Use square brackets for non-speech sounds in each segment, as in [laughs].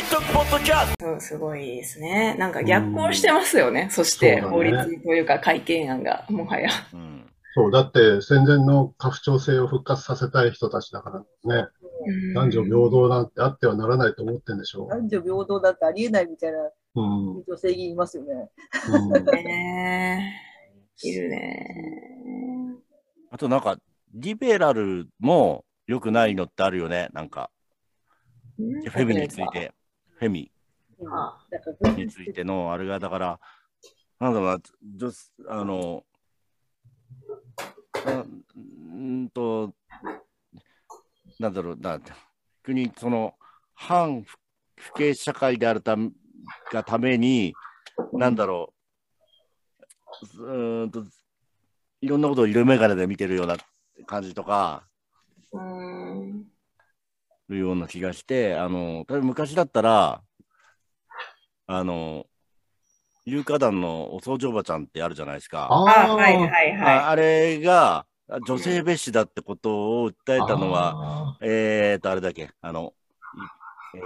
イトポッドキャストすごいですね。なんか逆行してますよね。そして法律というか改憲案がもはや。うん、そう、だって戦前の家父長制を復活させたい人たちだからね。男女平等なんてあってはならないと思ってんでしょう。男女平等だってありえないみたいな女性議員いますよねいるね。あとなんか、リベラルも良くないのってあるよね、なんか。フェミについて、フェミについてのあれが、だから、なんだろうな、あの、うんと、なんだろうな、国、その、反不敬社会であるたがために、なんだろう、うんと、いろんなことを色眼鏡で見てるような感じとか、るような気がして、あの、昔だったら、あの、有価団のお掃除おばちゃんってあるじゃないですか。あはいはいはい。あれが女性蔑視だってことを訴えたのは、えっと、あれだけ、あの、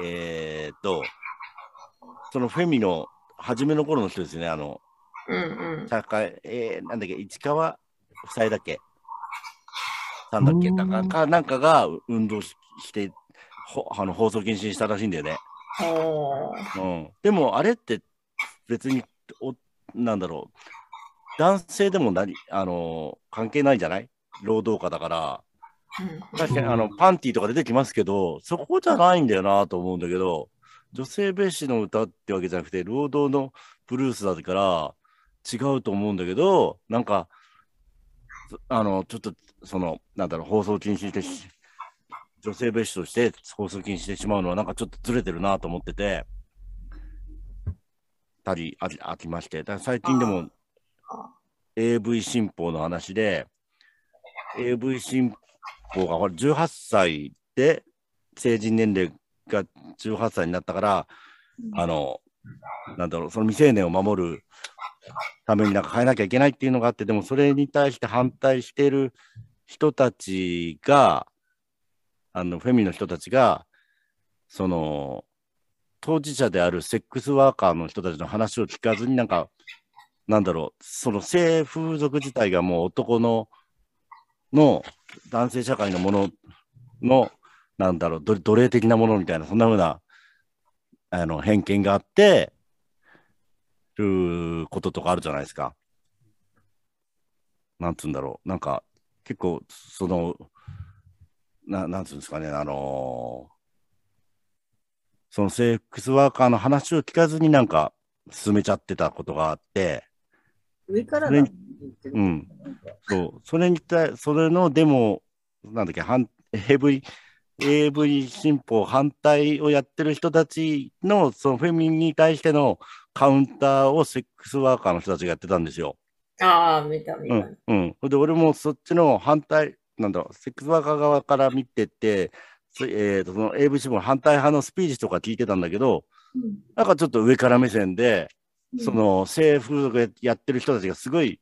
えっと、そのフェミの初めの頃の人ですよね、あの、うんうん、社会、えー、なんだっけ、市川夫妻だっけ、さんだっけ、だかかなんかが運動して、ほあの放送禁止にしたらしいんだよね。うん、でも、あれって別にお、なんだろう、男性でも何、あの関係ないじゃない？労働家だから。確かにあのパンティーとか出てきますけど、そこじゃないんだよなと思うんだけど、女性蔑視の歌ってわけじゃなくて、労働のブルースだから違うと思うんだけど、なんか、あの、ちょっと、その、なんだろう、放送禁止して女性蔑視として放送禁止してしまうのは、なんかちょっとずれてるなと思ってて、たりああきまして、だ最近でも AV 新法の話で、AV 新法がこれ18歳で成人年齢が18歳になったから、あの、なんだろう、その未成年を守るためになんか変えなきゃいけないっていうのがあって、でもそれに対して反対している人たちが、あの、フェミの人たちが、その、当事者であるセックスワーカーの人たちの話を聞かずに、なんか、なんだろう、その性風俗自体がもう男の、の男性社会のもののなんだろう、奴隷的なものみたいな、そんなふうな、あの、偏見があって、ることとかあるじゃないですか。なんつうんだろう。なんか、結構、その、ななんつうんですかね、あのー、そのセックスワーカーの話を聞かずになんか進めちゃってたことがあって、上からうん。そう。それに対、それのデモ、なんだっけ、反、ヘブリ、AV 新法反対をやってる人たちの、そのフェミに対してのカウンターをセックスワーカーの人たちがやってたんですよ。ああ、見た見た。うん。うん。で、俺もそっちの反対、なんだろう、セックスワーカー側から見てて、えーと、その AV 新法反対派のスピーチとか聞いてたんだけど、うん、なんかちょっと上から目線で、うん、その政府やってる人たちがすごい、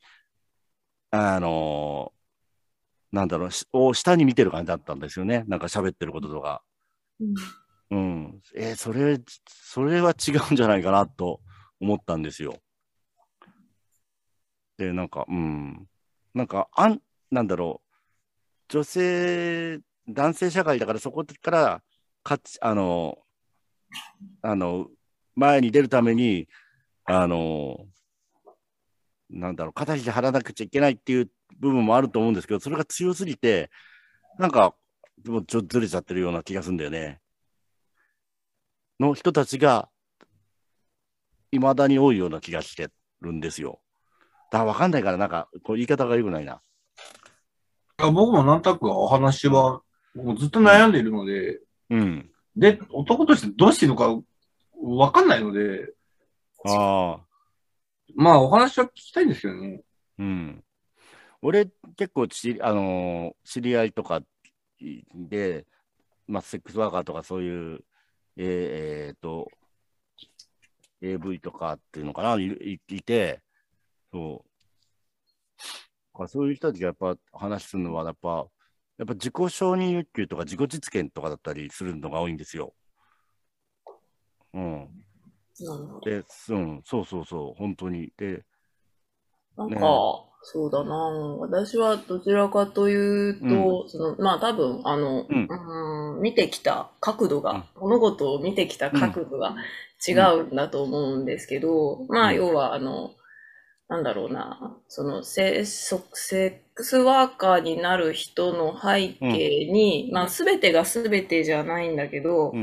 あのなんだろう、を下に見てる感じだったんですよね。なんか喋ってることとか。うん。うん、えー、それ、それは違うんじゃないかなと思ったんですよ。で、なんか、うん。なんか、あん、なんだろう。女性、男性社会だからそこから、かつ、あの、あの、前に出るために、あの、なんだろう、肩肘張らなくちゃいけないっていう部分もあると思うんですけど、それが強すぎて、なんか、ちょっとずれちゃってるような気がするんだよね。の人たちが、いまだに多いような気がしてるんですよ。だから分かんないから、なんか、こう言い方が良くないな。いや僕もなんとなくお話は、もうずっと悩んでいるので、うん。で、男としてどうしていいのか分かんないので、ああ。まあ、お話は聞きたいんですよね。うん。俺、結構ち、あのー、知り合いとかで、まあ、セックスワーカーとかそういう、えー、えー、と、AV とかっていうのかな、いいて、そう。そういう人たちがやっぱ話すのは、やっぱ、やっぱ自己承認欲求とか自己実現とかだったりするのが多いんですよ。うん。で、うん、そうそうそう、本当に。で、なんか、ね、そうだな。私はどちらかというと、うん、そのまあ多分、あの、うん、うん見てきた角度が、うん、物事を見てきた角度が違うんだと思うんですけど、まあ要は、あの、なんだろうな、そのセセックスワーカーになる人の背景に、まあ全てが全てじゃないんだけど、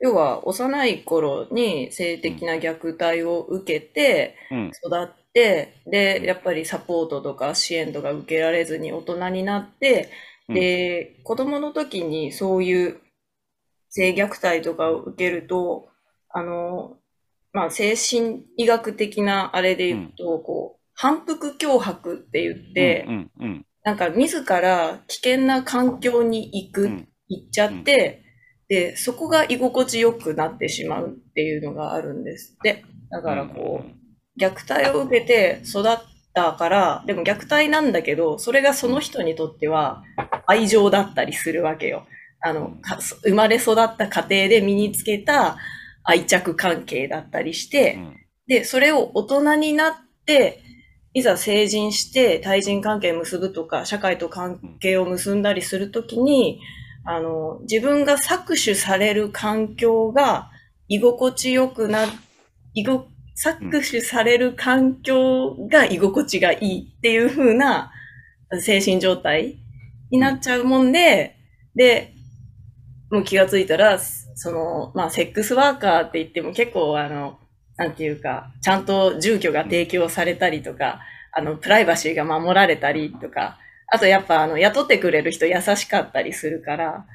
要は幼い頃に性的な虐待を受けて育って、で、やっぱりサポートとか支援とか受けられずに大人になって、で、子供の時にそういう性虐待とかを受けると、あの、まあ、精神医学的なあれで言うと、こう、反復脅迫って言って、なんか自ら危険な環境に行く、行っちゃって、で、そこが居心地よくなってしまうっていうのがあるんです。って。だからこう、虐待を受けて育ったから、でも虐待なんだけど、それがその人にとっては愛情だったりするわけよ。あの、生まれ育った家庭で身につけた愛着関係だったりして、で、それを大人になって、いざ成人して対人関係結ぶとか、社会と関係を結んだりするときに、あの、自分が搾取される環境が居心地よくな、居ご、搾取される環境が居心地がいいっていう風な精神状態になっちゃうもんで、で、もう気がついたら、その、まあ、セックスワーカーって言っても結構あの、なんていうか、ちゃんと住居が提供されたりとか、あの、プライバシーが守られたりとか、あとやっぱあの、雇ってくれる人優しかったりするから、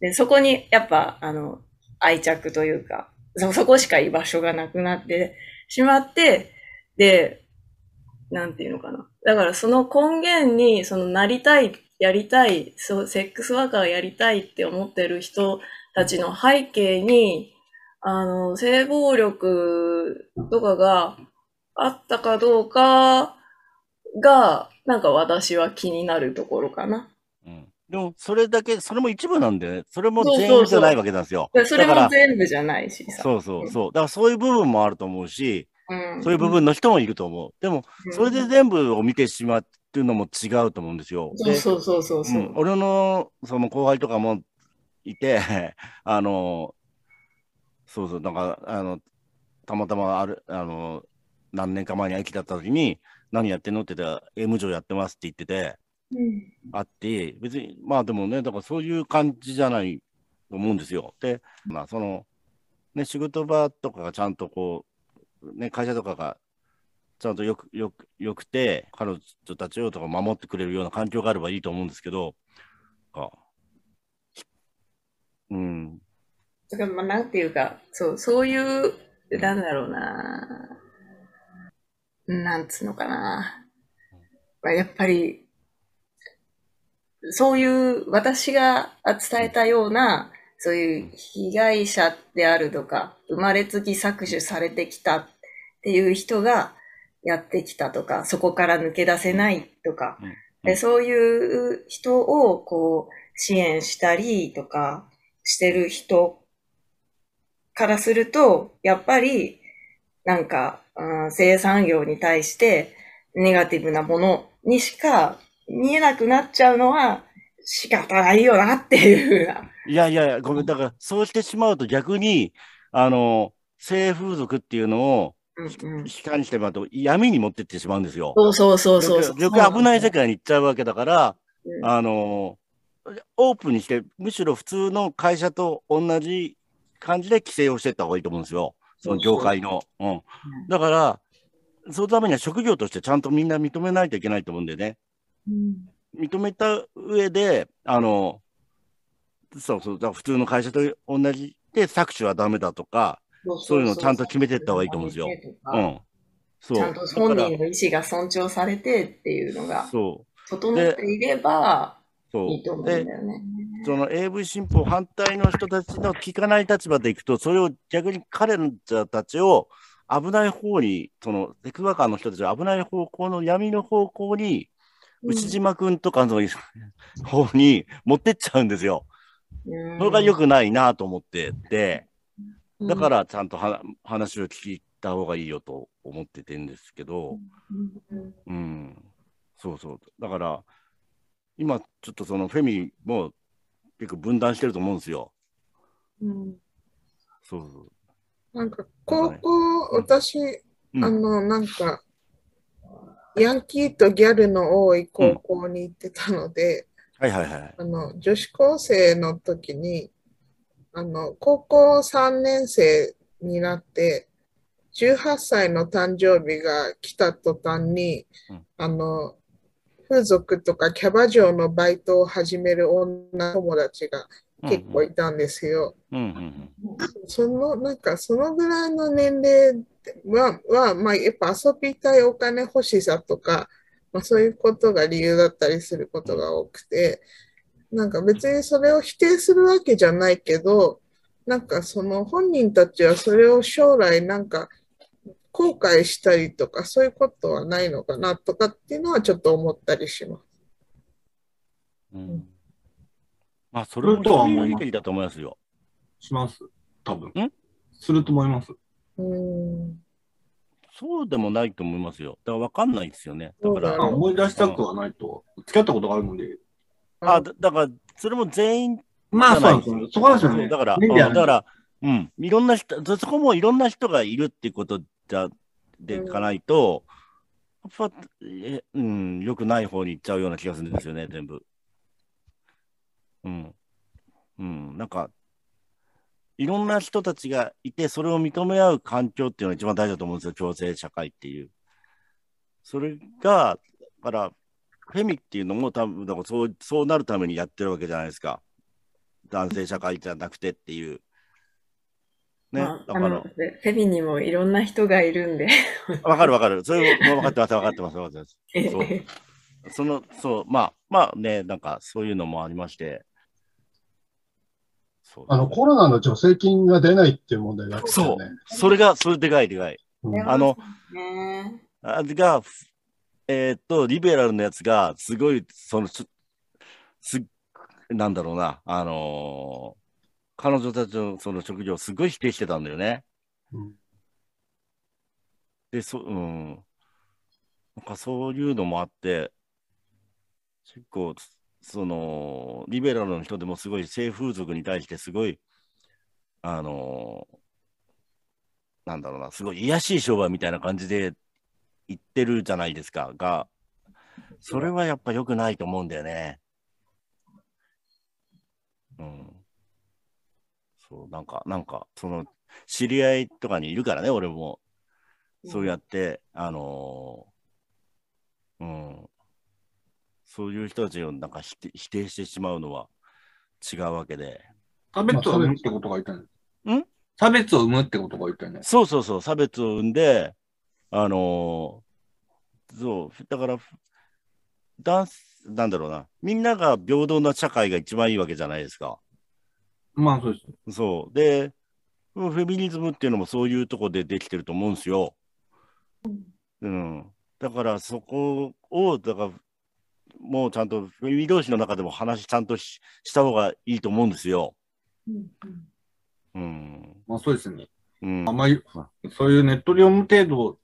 で、そこにやっぱあの、愛着というか、そ、そこしか居場所がなくなってしまって、で、なんていうのかな。だからその根源に、そのなりたい、やりたい、そう、セックスワーカーやりたいって思ってる人たちの背景に、あの、性暴力とかがあったかどうかが、なんか私は気になるところかな。うん。でも、それだけ、それも一部なんで、ね、それも全部じゃないわけなんですよ。そうそうそうそれも全部じゃないしさ。そうそうそう。だからそういう部分もあると思うし、うん、そういう部分の人もいると思う。でも、それで全部を見てしまうっていうのも違うと思うんですよ。そうそうそうそうそう、うん、俺の、その後輩とかもいて、[laughs] あの、そうそう、なんか、あの、たまたまある、あの、何年か前に駅だった時に、何やってんのって言ったら、A 務やってますって言ってて、うん、あって、別に、まあでもね、だからそういう感じじゃないと思うんですよ。で、まあその、ね、仕事場とかがちゃんとこう、ね、会社とかがちゃんとよく、よく、よくて、彼女たちをとか守ってくれるような環境があればいいと思うんですけど、かうん。だから、まあ、なんていうか、そう、そういう、なんだろうな、なんつうのかな。まあ、やっぱり、そういう私が伝えたような、そういう被害者であるとか、生まれつき搾取されてきたっていう人がやってきたとか、そこから抜け出せないとか、でそういう人をこう支援したりとかしてる人からすると、やっぱりなんか、うん、生産業に対してネガティブなものにしか見えなくなっちゃうのは仕方ないよなっていうふうな。いやいやいや、ごめん、だからそうしてしまうと逆に、あの、性風俗っていうのを、うんうん、悲観してもらうと闇に持ってってしまうんですよ。そうそうそうそうそう。よく危ない世界に行っちゃうわけだから、うん、あの、オープンにして、むしろ普通の会社と同じ感じで規制をしていった方がいいと思うんですよ。その業界の。うん。だから、そのためには職業としてちゃんとみんな認めないといけないと思うんでね。うん、認めた上で、あの、そうそう、だ普通の会社と同じで搾取はダメだとか、そういうのをちゃんと決めていった方がいいと思うんですよ。うん。そう。ちゃんと本人の意思が尊重されてっていうのが、そう。整っていれば、いいと思うんだよね。その AV 新法反対の人たちの聞かない立場でいくと、それを逆に彼らたちを危ない方に、そのセクワーカーの人たちを危ない方向の闇の方向に、牛島君とかの方に持ってっちゃうんですよ。それが良くないなと思ってて。だからちゃんとは話を聞いた方がいいよと思っててんですけど、うん、そうそう。だから、今ちょっとそのフェミも結構分断してると思うんですよ。うん、そうそう。なんか高校、私、うん、あの、なんか、ヤンキーとギャルの多い高校に行ってたので、はいはいはい。あの、女子高生の時に、あの、高校3年生になって、18歳の誕生日が来た途端に、うん、あの、風俗とかキャバ嬢のバイトを始める女友達が結構いたんですよ。その、なんかそのぐらいの年齢は、はまあ、やっぱ遊びたいお金欲しさとか、まあ、そういうことが理由だったりすることが多くて、なんか別にそれを否定するわけじゃないけど、なんかその本人たちはそれを将来なんか後悔したりとかそういうことはないのかなとかっていうのはちょっと思ったりします。うん、まあそれとは思いだと思いますよ。します。多分。ん？すると思います。うんそうでもないと思いますよ。だから分かんないですよね。だから。思い出したくはないと。付き合ったことがあるので。あ、だだから、それも全員まあそうですね。そこですよね。だから、だから、うん。いろんな人、そこもいろんな人がいるっていうことじゃ、でいかないと、やっぱ、え、うん、よくない方に行っちゃうような気がするんですよね、全部。うん。うん、なんか、いろんな人たちがいて、それを認め合う環境っていうのが一番大事だと思うんですよ、共生社会っていう。それが、だから、フェミっていうのも多分、だからそうそうなるためにやってるわけじゃないですか。男性社会じゃなくてっていう。ね、まあ、だから。フェミにもいろんな人がいるんで。[laughs] わかるわかる。それも分かってます、分かってます、分かってます。そう。その、そう、まあ、まあね、なんかそういうのもありまして。あの、コロナの助成金が出ないっていう問題があって、ね、そう。それが、それでかいでかい。うん、あの、あれが、えー、っと、リベラルのやつが、すごい、その、す、なんだろうな、あのー、彼女たちのその職業をすごい否定してたんだよね。うん、で、そ、うん。なんかそういうのもあって、結構、その、リベラルの人でもすごい性風俗に対してすごい、あのー、なんだろうな、すごい癒しい商売みたいな感じで言ってるじゃないですか、が、それはやっぱ良くないと思うんだよね。うん。そう、なんか、なんか、その、知り合いとかにいるからね、俺も。そうやって、うん、あのー、うん。そういう人たちをなんか否定否定してしまうのは違うわけで。差別を生むってことが言ったんん？差別を生むってことが言ったね。そうそうそう、差別を生んで、あのー、そう、だから、ダンス、なんだろうな、みんなが平等な社会が一番いいわけじゃないですか。まあそうです。そう。で、フェミニズムっていうのもそういうとこでできてると思うんですよ。うん。だからそこを、だから、もうちゃんとフェミ同士の中でも話ちゃんとしした方がいいと思うんですよ。うん。うん、まあそうですね。うん、あんまり、そういうネットで読む程度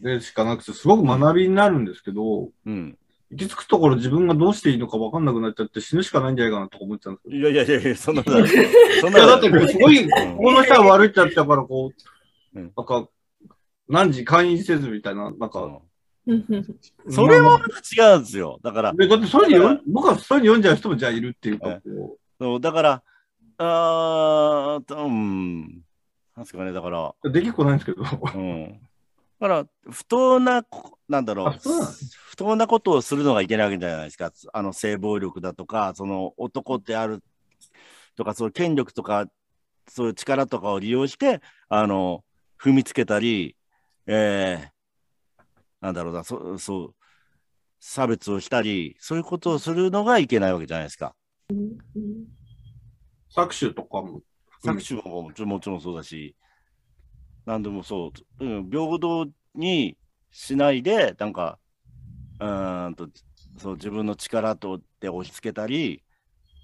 でしかなくて、すごく学びになるんですけど、うん、行き着くところ自分がどうしていいのか分かんなくなっちゃって死ぬしかないんじゃないかなと思ってたんですけど。いやいやいや、そんなことない。[laughs] そんなだってすごい、ここの人は悪いっちゃったから、こう、なんか、何時会員せずみたいな、なんか、それも違うんですよ。だから。だってそういうに、僕はそういうに読んじゃう人もじゃあいるっていうか、そう、だから、あー、うん、なんですかね、だから。できっこないんですけど。うん。だから、不当な、なんだろう、不当なことをするのがいけないわけじゃないですか。あの、性暴力だとか、その男であるとか、そういう権力とか、そういう力とかを利用して、あの、踏みつけたり、えー、なんだろうな、そそう、差別をしたり、そういうことをするのがいけないわけじゃないですか。搾取とかも。搾取ももちろんもちろんそうだし、何でもそう、うん、平等にしないで、なんか、うんと、そう自分の力とで押し付けたり、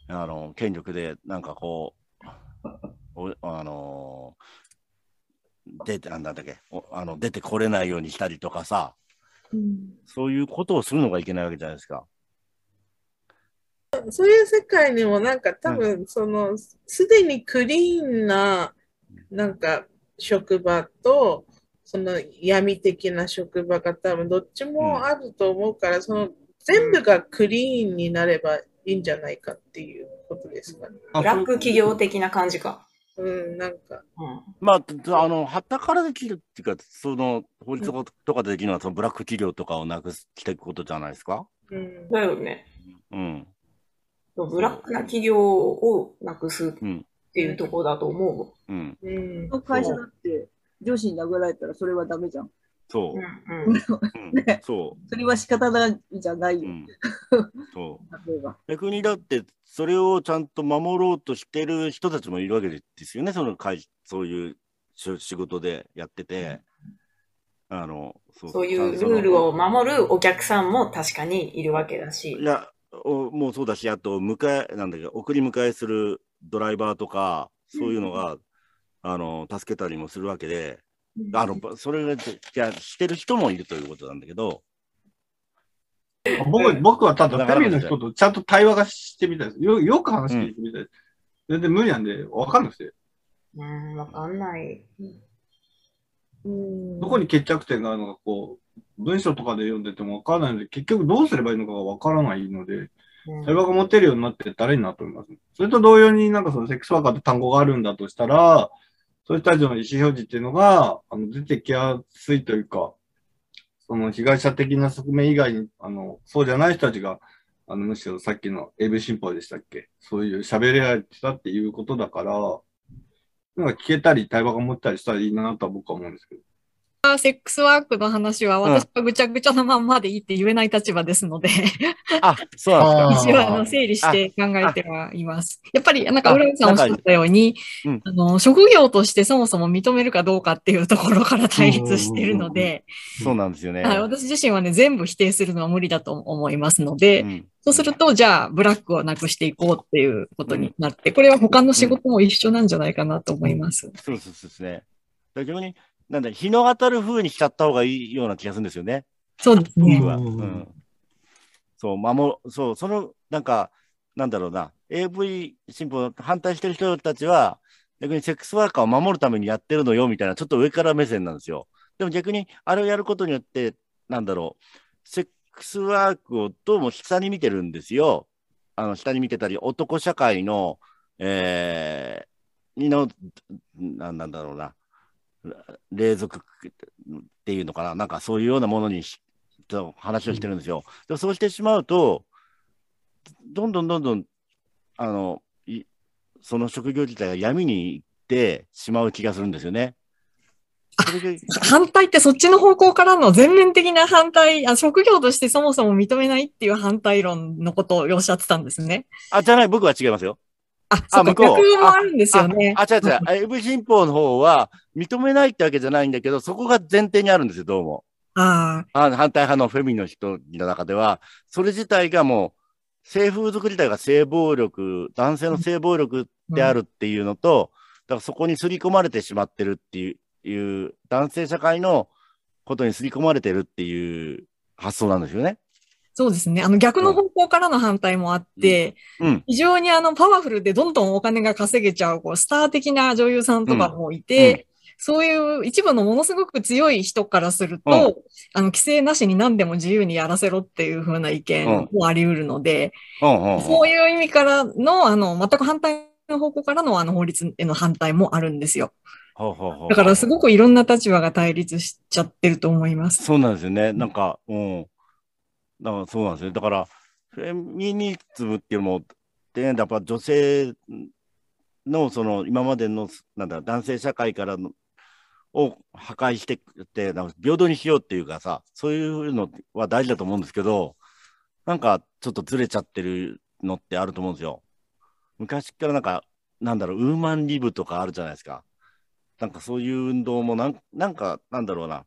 あの権力でなんかこう、あのー、出て、なんだっけあの、出てこれないようにしたりとかさ、うん、そういうことをするのがいけないわけじゃないですか。そういう世界にもなんか多分そのすでにクリーンななんか職場とその闇的な職場が多分どっちもあると思うから、その全部がクリーンになればいいんじゃないかっていうことですかね。ブラック企業的な感じか。うん、なんか。うん、まあ、あの、はたからできるっていうか、その、法律とかでできるのは、そのブラック企業とかをなくしていくことじゃないですか？うん。だよね。うん。ブラックな企業をなくすっていうところだと思う。うん。うん。会社だって、上司に殴られたらそれはダメじゃん。そう。うんね、そう。それは仕方ないじゃないよ。うん、そう。例えば。逆にだって、それをちゃんと守ろうとしてる人たちもいるわけですよね、その会そういう仕事でやってて。あのそうそういうルールを守るお客さんも確かにいるわけだし。いや、おもうそうだし、あと、迎え、なんだっけ、送り迎えするドライバーとか、そういうのが、うん、あの、助けたりもするわけで、あの、それが、じゃしてる人もいるということなんだけど。僕僕はただ、フェミの人とちゃんと対話がしてみたいです。よよく話聞いてみたいです。うん、全然無理なんで、わかんなくて。うん、わかんない。どこに決着点があるのか、こう、文章とかで読んでてもわからないので、結局どうすればいいのかがわからないので、対話が持てるようになって誰になっております。それと同様になんかそのセックスワーカーって単語があるんだとしたら、そういう人たちの意思表示っていうのが、あの、出てきやすいというか、その被害者的な側面以外に、あの、そうじゃない人たちが、あの、むしろさっきの AV 新報でしたっけ？そういう喋り合えてたっていうことだから、なんか聞けたり対話が持ったりしたらいいなとは僕は思うんですけど。セックスワークの話は私はぐちゃぐちゃのまんまでいいって言えない立場ですのであ、そうなんですか。一応あの整理して考えてはいます。やっぱりなんか浦井さんおっしゃったように、あの、職業としてそもそも認めるかどうかっていうところから対立しているので、そうなんですよね。私自身はね、全部否定するのは無理だと思いますので、うん、そうすると、じゃあ、ブラックをなくしていこうっていうことになって、これは他の仕事も一緒なんじゃないかなと思います。そうそうですね。逆になんだ、日の当たる風にしちゃった方がいいような気がするんですよね。そうですね。僕は。うん。そう、守、そう、その、なんか、なんだろうな、AV 新法反対してる人たちは、逆にセックスワーカーを守るためにやってるのよみたいな、ちょっと上から目線なんですよ。でも逆に、あれをやることによって、なんだろう、セックスワークをどうも下に見てるんですよ。あの、下に見てたり、男社会の、えー、にの、なんなんだろうな、霊俗っていうのかな、なんかそういうようなものにと話をしてるんですよ。でそうしてしまうと、どんどんどんどん、あの、その職業自体が闇に行ってしまう気がするんですよね。[laughs] 反対ってそっちの方向からの全面的な反対あ、職業としてそもそも認めないっていう反対論のことをおっしゃってたんですね。あ、じゃない、僕は違いますよ。あ、そうか、逆もあるんですよね。あ、違う違う。[laughs] AV 新法の方は認めないってわけじゃないんだけど、そこが前提にあるんですよ、どうも。ああ。反対派のフェミの人の中では、それ自体がもう、性風俗自体が性暴力、男性の性暴力であるっていうのと、だからそこに刷り込まれてしまってるっていう、いう男性社会のことに刷り込まれてるっていう発想なんですよね。そうですね。あの逆の方向からの反対もあって、うんうん、非常にあのパワフルでどんどんお金が稼げちゃう、こうスター的な女優さんとかもいて、うん、そういう一部のものすごく強い人からすると、あの規制なしに何でも自由にやらせろっていう風な意見もあり得るので、そういう意味からの、あの、全く反対の方向からのあの法律への反対もあるんですよ。だからすごくいろんな立場が対立しちゃってると思います。そうなんですよね。なんか、うん。だからそうなんですね。だから、フェミニズムっていうのも、で、やっぱ女性の、その、今までの、なんだ、男性社会からの、を破壊してって、なんか平等にしようっていうかさ、そういうのは大事だと思うんですけど、なんかちょっとずれちゃってるのってあると思うんですよ。昔からなんか、なんだろう、ウーマンリブとかあるじゃないですか。なんかそういう運動もなん、なんか、なんだろうな。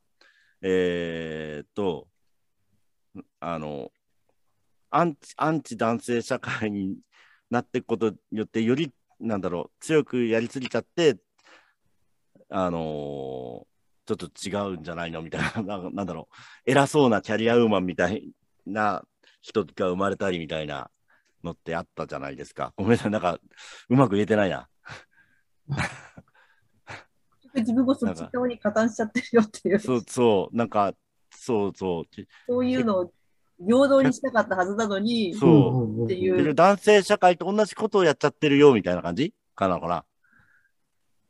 えー、っと、あの、アンチ、アンチ男性社会になっていくことによって、よりなんだろう、強くやりすぎちゃって、あのー、ちょっと違うんじゃないのみたいな、[laughs] なんだろう、偉そうなキャリアウーマンみたいな人が生まれたりみたいなのってあったじゃないですか。ごめんなさい、なんか、うまく言えてないな。自分もそっち側に加担しちゃってるよっていう。そうそう、なんか、そうそう。そういうのを平等にしたかったはずなのに、そう。っていう。男性社会と同じことをやっちゃってるよみたいな感じ？かな、ほら。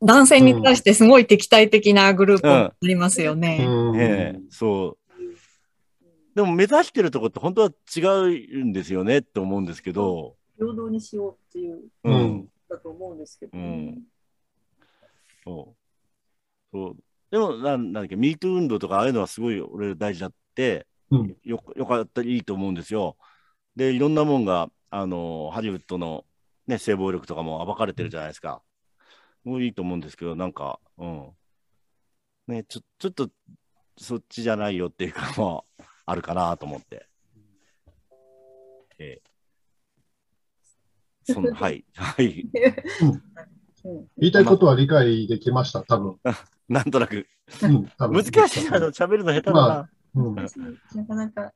男性に対してすごい敵対的なグループありますよね。うんええ、そう。でも目指してるとこって本当は違うんですよねって思うんですけど。平等にしようっていう、うん、だと思うんですけど、ね、うん。そう。そう。でも、なんだっけ、ミート運動とかああいうのはすごい俺大事だって、うん、よよかったらいいと思うんですよ。で、いろんなもんが、あの、ハリウッドの、ね、性暴力とかも暴かれてるじゃないですか。もういいと思うんですけど、なんか、うん。ね、ちょちょっと、そっちじゃないよっていうか、まあ、あるかなと思って。えー、その [laughs] はい、はい。言いたいことは理解できました、多分。[laughs] なんとなく。うん、難しいな、喋るの下手だな。まあうん、なかなか。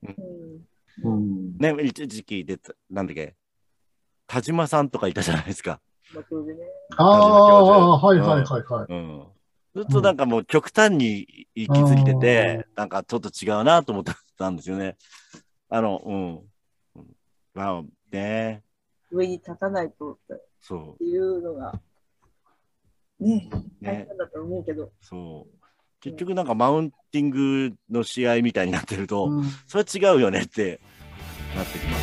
うん、ね、一時期で、なんだっけ、田島さんとかいたじゃないですか。ああ、はいはいはいはい。うんずっとなんかもう極端に行き過ぎてて、うん、なんかちょっと違うなと思ったんですよね。あの、うん。まあね。上に立たないとっていうのが、ね、大変だと思うけど。そう。結局なんかマウンティングの試合みたいになってると、うん、それは違うよねってなってきます